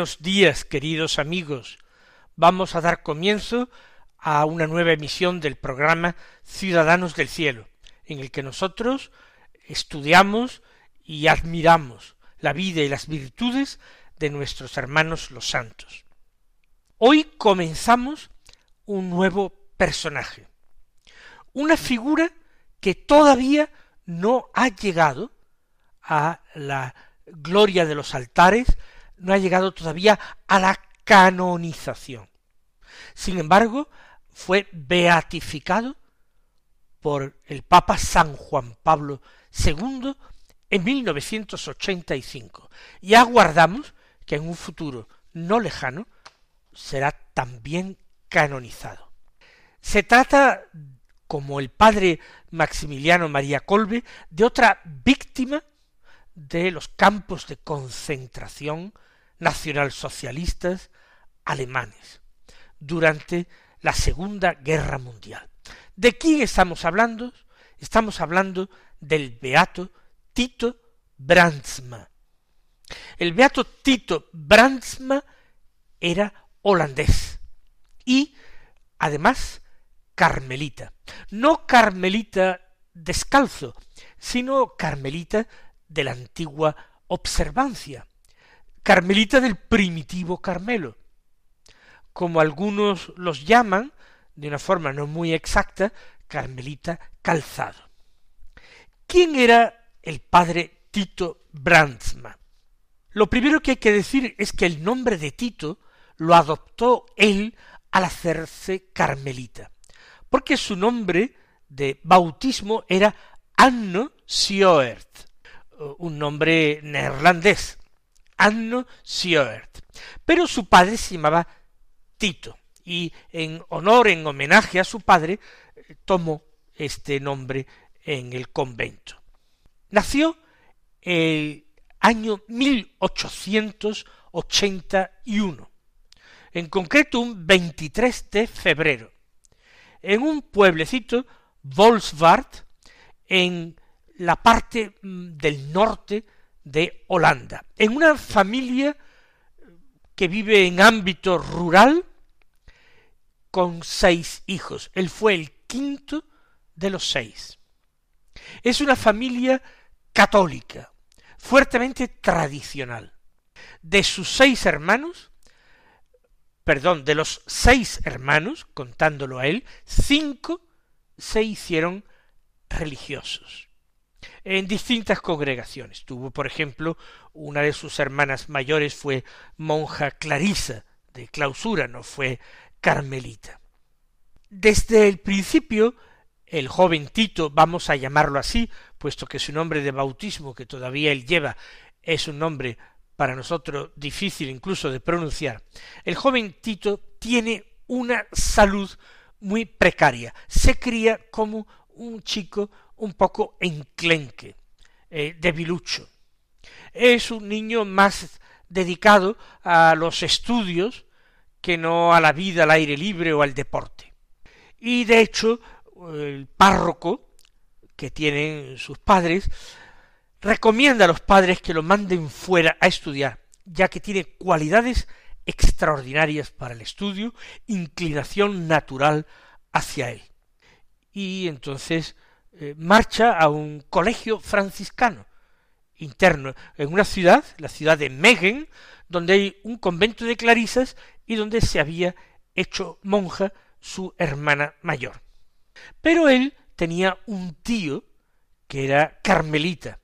Buenos días, queridos amigos. Vamos a dar comienzo a una nueva emisión del programa Ciudadanos del Cielo, en el que nosotros estudiamos y admiramos la vida y las virtudes de nuestros hermanos los santos. Hoy comenzamos un nuevo personaje, una figura que todavía no ha llegado a la gloria de los altares, no ha llegado todavía a la canonización. Sin embargo, fue beatificado por el Papa San Juan Pablo II en 1985 y aguardamos que en un futuro no lejano será también canonizado. Se trata, como el padre Maximiliano María Colbe, de otra víctima de los campos de concentración nacionalsocialistas alemanes durante la Segunda Guerra Mundial. ¿De quién estamos hablando? Estamos hablando del beato Tito Brandsma. El beato Tito Brandsma era holandés y además carmelita. No carmelita descalzo, sino carmelita de la antigua observancia, carmelita del primitivo Carmelo, como algunos los llaman, de una forma no muy exacta, carmelita calzado. ¿Quién era el padre Tito Brandsma? Lo primero que hay que decir es que el nombre de Tito lo adoptó él al hacerse carmelita, porque su nombre de bautismo era Anno Sjoerd, un nombre neerlandés, Anno. Pero su padre se llamaba Tito, y en honor, en homenaje a su padre, tomó este nombre en el convento. Nació el año 1881, en concreto un 23 de febrero, en un pueblecito, Volsvaart, en la parte mm, del norte de Holanda, en una familia que vive en ámbito rural con seis hijos. Él fue el quinto de los seis. Es una familia católica, fuertemente tradicional. De sus seis hermanos, perdón, de los seis hermanos, contándolo a él, cinco se hicieron religiosos en distintas congregaciones. Tuvo, por ejemplo, una de sus hermanas mayores fue monja clarisa de clausura, no fue carmelita. Desde el principio, el joven Tito, vamos a llamarlo así, puesto que su nombre de bautismo que todavía él lleva es un nombre para nosotros difícil incluso de pronunciar, el joven Tito tiene una salud muy precaria, se cría como un chico un poco enclenque, eh, debilucho. Es un niño más dedicado a los estudios que no a la vida al aire libre o al deporte. Y de hecho, el párroco que tienen sus padres recomienda a los padres que lo manden fuera a estudiar, ya que tiene cualidades extraordinarias para el estudio, inclinación natural hacia él. Y entonces eh, marcha a un colegio franciscano interno en una ciudad, la ciudad de Megen, donde hay un convento de clarisas y donde se había hecho monja su hermana mayor. Pero él tenía un tío que era carmelita,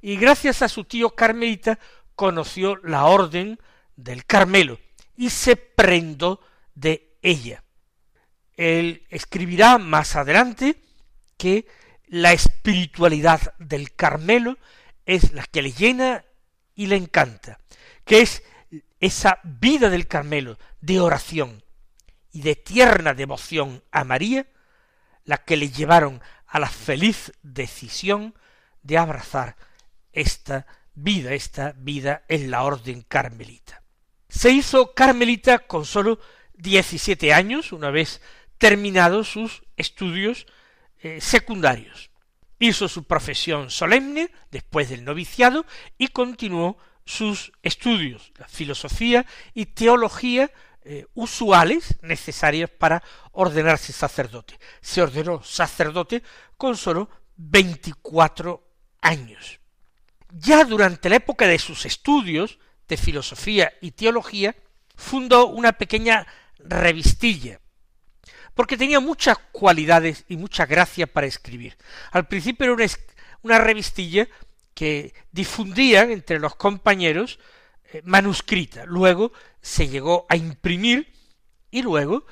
y gracias a su tío Carmelita conoció la orden del Carmelo y se prendó de ella. Él escribirá más adelante que la espiritualidad del Carmelo es la que le llena y le encanta, que es esa vida del Carmelo de oración y de tierna devoción a María, la que le llevaron a la feliz decisión de abrazar esta vida, esta vida en la orden carmelita. Se hizo carmelita con sólo diecisiete años, una vez terminados sus estudios eh, secundarios. Hizo su profesión solemne después del noviciado y continuó sus estudios, la filosofía y teología eh, usuales necesarias para ordenarse sacerdote. Se ordenó sacerdote con sólo veinticuatro años. Ya durante la época de sus estudios de filosofía y teología, fundó una pequeña revistilla porque tenía muchas cualidades y mucha gracia para escribir. Al principio era una, revistilla que difundían entre los compañeros eh, manuscrita. Luego se llegó a imprimir y luego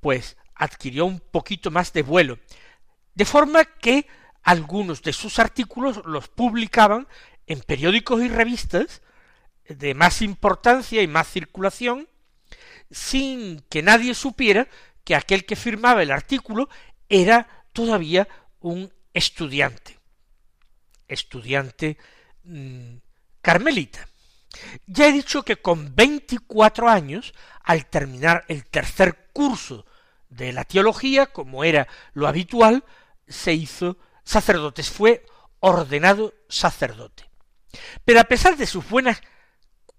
pues adquirió un poquito más de vuelo. De forma que algunos de sus artículos los publicaban en periódicos y revistas de más importancia y más circulación, sin que nadie supiera que aquel que firmaba el artículo era todavía un estudiante, estudiante mm, carmelita. Ya he dicho que con veinticuatro años, al terminar el tercer curso de la teología, como era lo habitual, se hizo sacerdote, fue ordenado sacerdote. Pero a pesar de sus buenas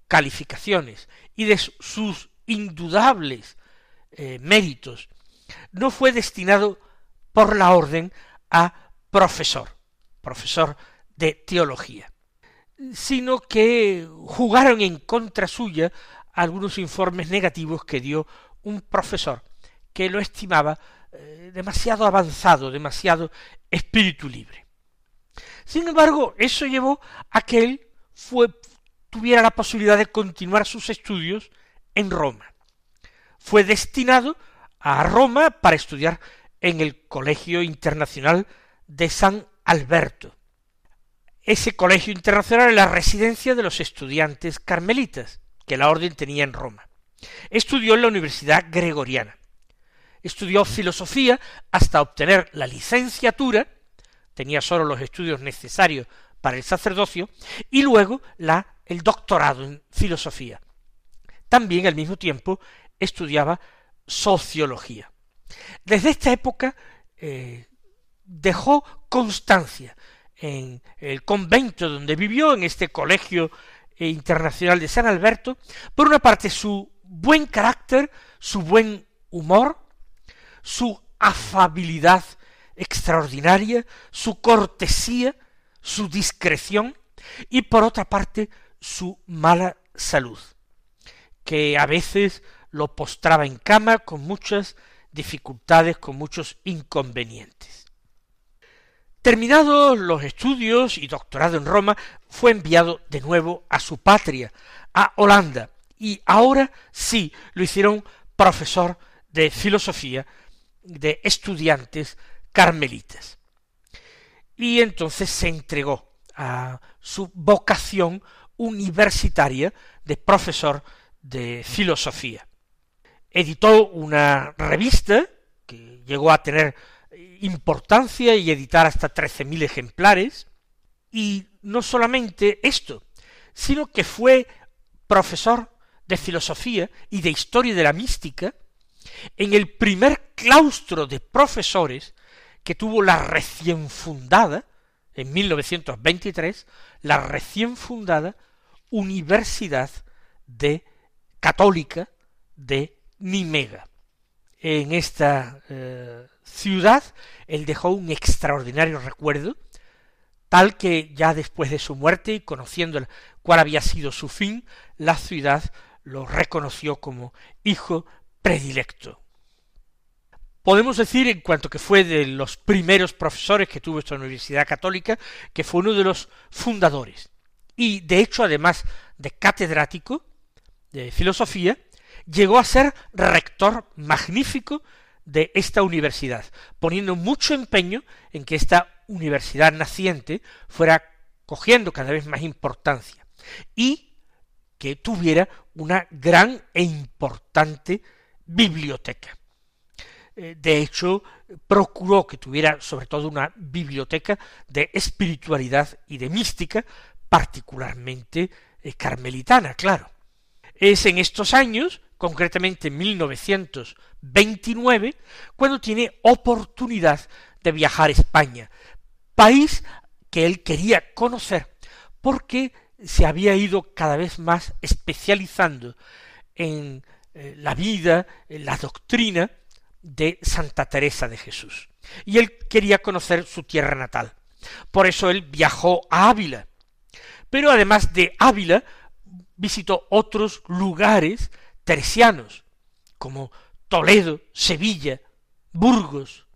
calificaciones y de sus indudables eh, méritos, no fue destinado por la orden a profesor, profesor de teología, sino que jugaron en contra suya algunos informes negativos que dio un profesor que lo estimaba eh, demasiado avanzado, demasiado espíritu libre. Sin embargo, eso llevó a que él tuviera la posibilidad de continuar sus estudios en Roma fue destinado a Roma para estudiar en el Colegio Internacional de San Alberto. Ese colegio internacional es la residencia de los estudiantes carmelitas que la orden tenía en Roma. Estudió en la Universidad Gregoriana. Estudió filosofía hasta obtener la licenciatura, tenía sólo los estudios necesarios para el sacerdocio, y luego la, el doctorado en filosofía. También al mismo tiempo estudiaba sociología. Desde esta época eh, dejó constancia en el convento donde vivió, en este colegio internacional de San Alberto, por una parte su buen carácter, su buen humor, su afabilidad extraordinaria, su cortesía, su discreción, y por otra parte su mala salud, que a veces lo postraba en cama con muchas dificultades, con muchos inconvenientes. Terminados los estudios y doctorado en Roma, fue enviado de nuevo a su patria, a Holanda, y ahora sí lo hicieron profesor de filosofía de estudiantes carmelitas. Y entonces se entregó a su vocación universitaria de profesor de filosofía editó una revista que llegó a tener importancia y editar hasta trece mil ejemplares, y no solamente esto, sino que fue profesor de filosofía y de historia de la mística en el primer claustro de profesores que tuvo la recién fundada, en 1923, la recién fundada Universidad de Católica de Nimega. En esta eh, ciudad él dejó un extraordinario recuerdo, tal que ya después de su muerte y conociendo cuál había sido su fin, la ciudad lo reconoció como hijo predilecto. Podemos decir, en cuanto que fue de los primeros profesores que tuvo esta Universidad Católica, que fue uno de los fundadores. Y, de hecho, además de catedrático de filosofía, llegó a ser rector magnífico de esta universidad, poniendo mucho empeño en que esta universidad naciente fuera cogiendo cada vez más importancia y que tuviera una gran e importante biblioteca. Eh, de hecho, procuró que tuviera sobre todo una biblioteca de espiritualidad y de mística, particularmente eh, carmelitana, claro. Es en estos años, concretamente en 1929, cuando tiene oportunidad de viajar a España, país que él quería conocer porque se había ido cada vez más especializando en eh, la vida, en la doctrina de Santa Teresa de Jesús. Y él quería conocer su tierra natal. Por eso él viajó a Ávila. Pero además de Ávila, visitó otros lugares teresianos, como Toledo, Sevilla, Burgos,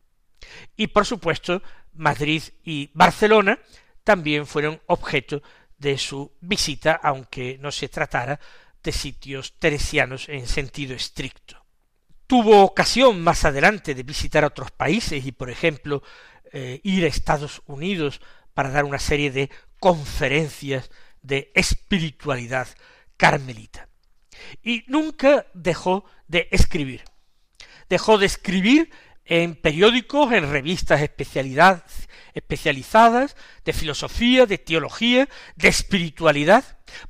y por supuesto Madrid y Barcelona también fueron objeto de su visita, aunque no se tratara de sitios teresianos en sentido estricto. Tuvo ocasión más adelante de visitar otros países y, por ejemplo, eh, ir a Estados Unidos para dar una serie de conferencias de espiritualidad carmelita. Y nunca dejó de escribir. Dejó de escribir en periódicos, en revistas especializadas de filosofía, de teología, de espiritualidad.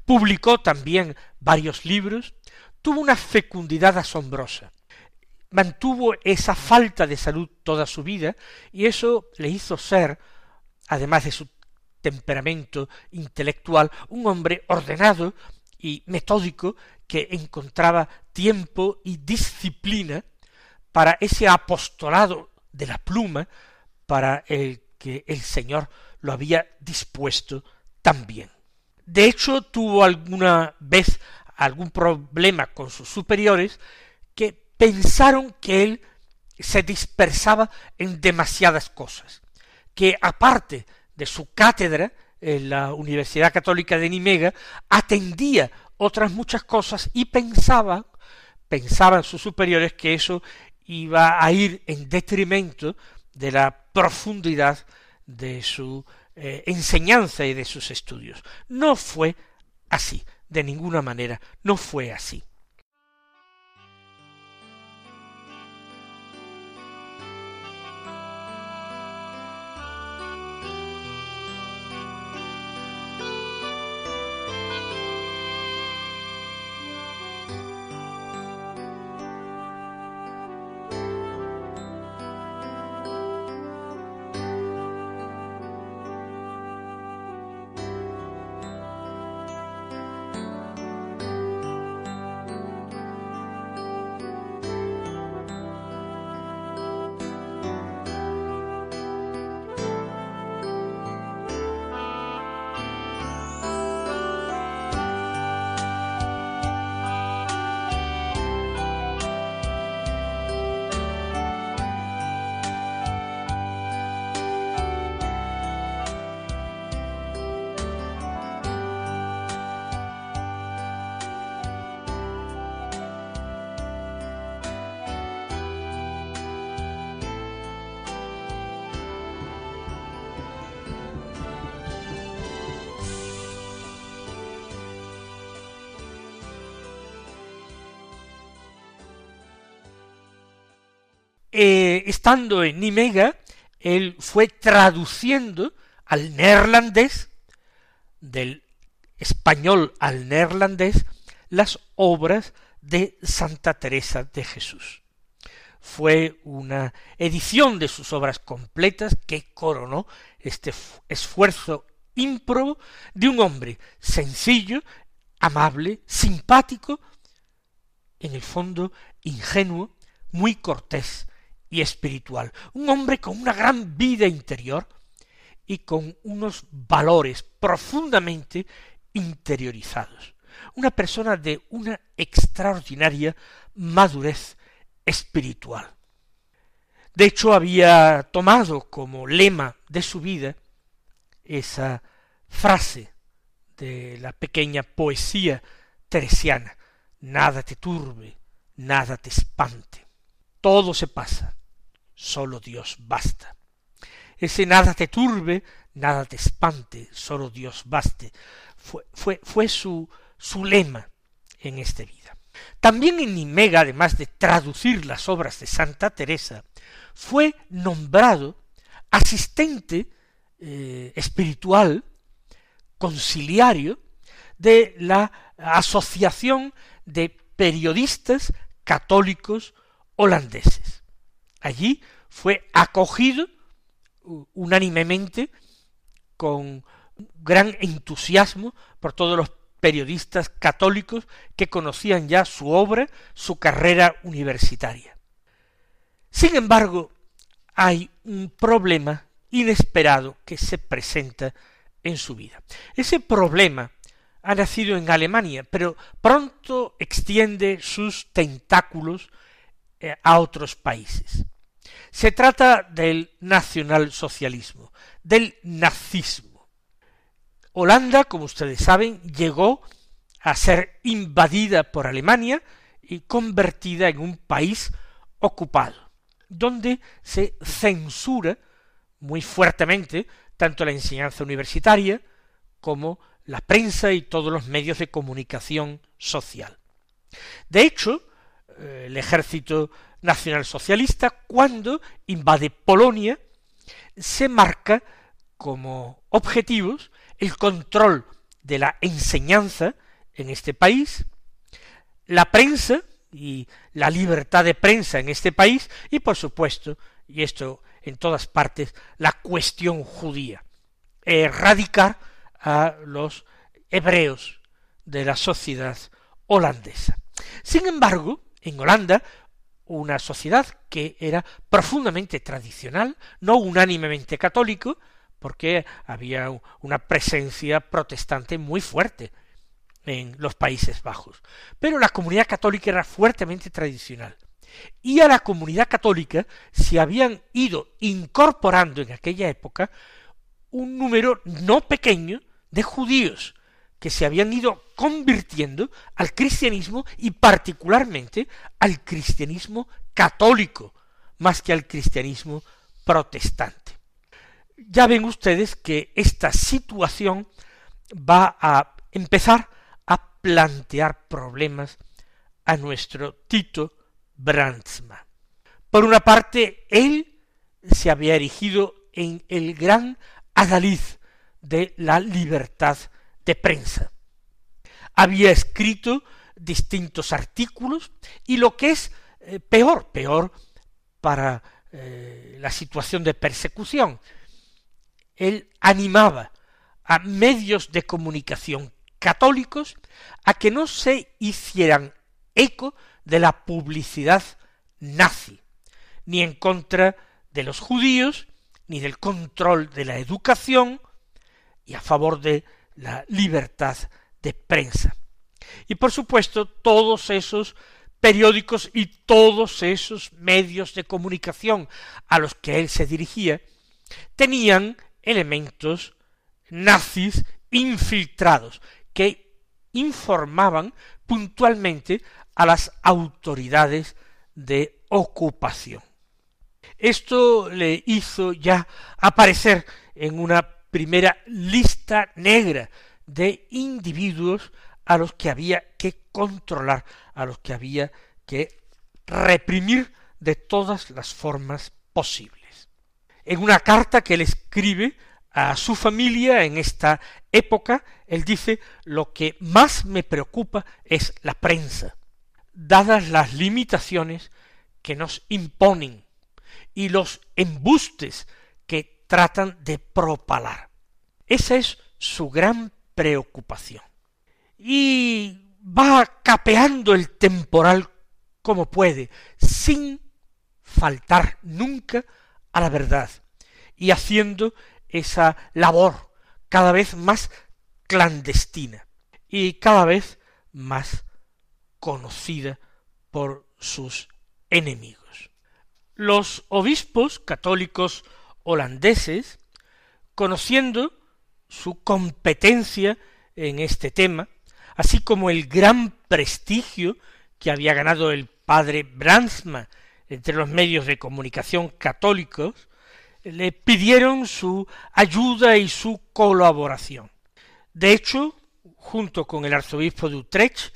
Publicó también varios libros. Tuvo una fecundidad asombrosa. Mantuvo esa falta de salud toda su vida y eso le hizo ser, además de su temperamento intelectual, un hombre ordenado y metódico que encontraba tiempo y disciplina para ese apostolado de la pluma para el que el Señor lo había dispuesto también. De hecho, tuvo alguna vez algún problema con sus superiores que pensaron que él se dispersaba en demasiadas cosas, que aparte de su cátedra en la Universidad Católica de Nimega, atendía otras muchas cosas y pensaba, pensaban sus superiores que eso iba a ir en detrimento de la profundidad de su eh, enseñanza y de sus estudios. No fue así, de ninguna manera, no fue así. Eh, estando en Nimega, él fue traduciendo al neerlandés, del español al neerlandés, las obras de Santa Teresa de Jesús. Fue una edición de sus obras completas que coronó este esfuerzo ímprobo de un hombre sencillo, amable, simpático, en el fondo ingenuo, muy cortés, y espiritual, un hombre con una gran vida interior y con unos valores profundamente interiorizados, una persona de una extraordinaria madurez espiritual. De hecho, había tomado como lema de su vida esa frase de la pequeña poesía teresiana, nada te turbe, nada te espante, todo se pasa, solo Dios basta. Ese nada te turbe, nada te espante, solo Dios baste, fue, fue, fue su, su lema en esta vida. También en Nimega, además de traducir las obras de Santa Teresa, fue nombrado asistente eh, espiritual, conciliario, de la Asociación de Periodistas Católicos Holandeses. Allí fue acogido unánimemente con gran entusiasmo por todos los periodistas católicos que conocían ya su obra, su carrera universitaria. Sin embargo, hay un problema inesperado que se presenta en su vida. Ese problema ha nacido en Alemania, pero pronto extiende sus tentáculos a otros países. Se trata del nacionalsocialismo, del nazismo. Holanda, como ustedes saben, llegó a ser invadida por Alemania y convertida en un país ocupado, donde se censura muy fuertemente tanto la enseñanza universitaria como la prensa y todos los medios de comunicación social. De hecho, eh, el ejército nacionalsocialista, cuando invade Polonia, se marca como objetivos el control de la enseñanza en este país, la prensa y la libertad de prensa en este país y por supuesto, y esto en todas partes la cuestión judía, erradicar a los hebreos de la sociedad holandesa. Sin embargo, en Holanda, una sociedad que era profundamente tradicional, no unánimemente católico, porque había una presencia protestante muy fuerte en los Países Bajos. Pero la comunidad católica era fuertemente tradicional y a la comunidad católica se habían ido incorporando en aquella época un número no pequeño de judíos que se habían ido convirtiendo al cristianismo y particularmente al cristianismo católico más que al cristianismo protestante. Ya ven ustedes que esta situación va a empezar a plantear problemas a nuestro Tito Brandsma. Por una parte, él se había erigido en el gran adalid de la libertad de prensa. Había escrito distintos artículos y lo que es eh, peor, peor para eh, la situación de persecución, él animaba a medios de comunicación católicos a que no se hicieran eco de la publicidad nazi, ni en contra de los judíos, ni del control de la educación, y a favor de la libertad de prensa. Y por supuesto, todos esos periódicos y todos esos medios de comunicación a los que él se dirigía tenían elementos nazis infiltrados que informaban puntualmente a las autoridades de ocupación. Esto le hizo ya aparecer en una primera lista negra de individuos a los que había que controlar, a los que había que reprimir de todas las formas posibles. En una carta que él escribe a su familia en esta época, él dice, lo que más me preocupa es la prensa dadas las limitaciones que nos imponen y los embustes tratan de propalar. Esa es su gran preocupación. Y va capeando el temporal como puede, sin faltar nunca a la verdad, y haciendo esa labor cada vez más clandestina y cada vez más conocida por sus enemigos. Los obispos católicos holandeses, conociendo su competencia en este tema, así como el gran prestigio que había ganado el padre Brandsma entre los medios de comunicación católicos, le pidieron su ayuda y su colaboración. De hecho, junto con el arzobispo de Utrecht,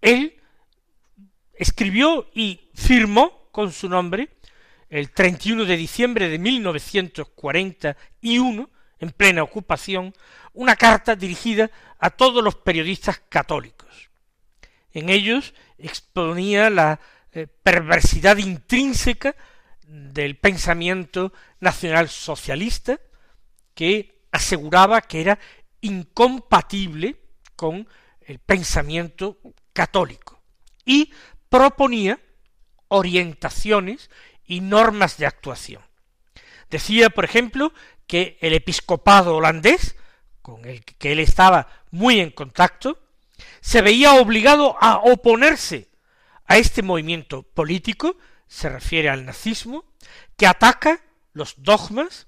él escribió y firmó con su nombre el 31 de diciembre de 1941, en plena ocupación, una carta dirigida a todos los periodistas católicos. En ellos exponía la eh, perversidad intrínseca del pensamiento nacional socialista que aseguraba que era incompatible con el pensamiento católico y proponía orientaciones y normas de actuación. Decía, por ejemplo, que el episcopado holandés, con el que él estaba muy en contacto, se veía obligado a oponerse a este movimiento político, se refiere al nazismo, que ataca los dogmas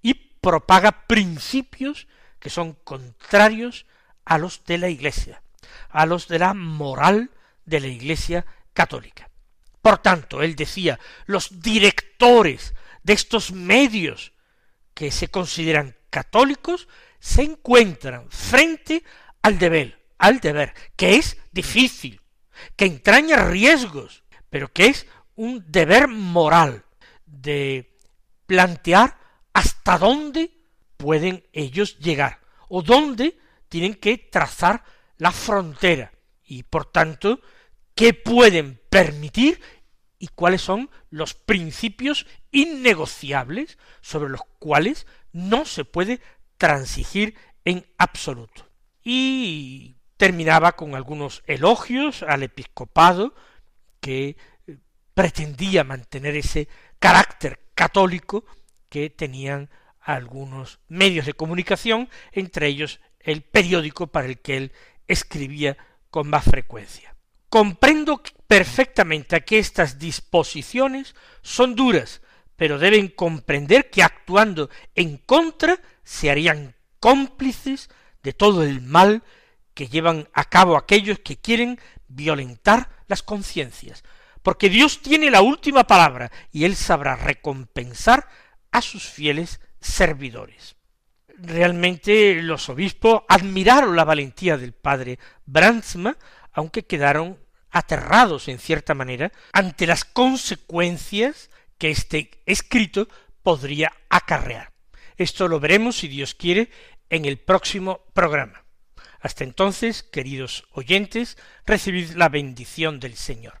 y propaga principios que son contrarios a los de la Iglesia, a los de la moral de la Iglesia católica. Por tanto, él decía, los directores de estos medios que se consideran católicos se encuentran frente al deber, al deber, que es difícil, que entraña riesgos, pero que es un deber moral de plantear hasta dónde pueden ellos llegar o dónde tienen que trazar la frontera. Y por tanto qué pueden permitir y cuáles son los principios innegociables sobre los cuales no se puede transigir en absoluto. Y terminaba con algunos elogios al episcopado que eh, pretendía mantener ese carácter católico que tenían algunos medios de comunicación, entre ellos el periódico para el que él escribía con más frecuencia. Comprendo perfectamente que estas disposiciones son duras, pero deben comprender que actuando en contra se harían cómplices de todo el mal que llevan a cabo aquellos que quieren violentar las conciencias, porque Dios tiene la última palabra y Él sabrá recompensar a sus fieles servidores. Realmente los obispos admiraron la valentía del padre Brandsma, aunque quedaron aterrados en cierta manera ante las consecuencias que este escrito podría acarrear. Esto lo veremos, si Dios quiere, en el próximo programa. Hasta entonces, queridos oyentes, recibid la bendición del Señor.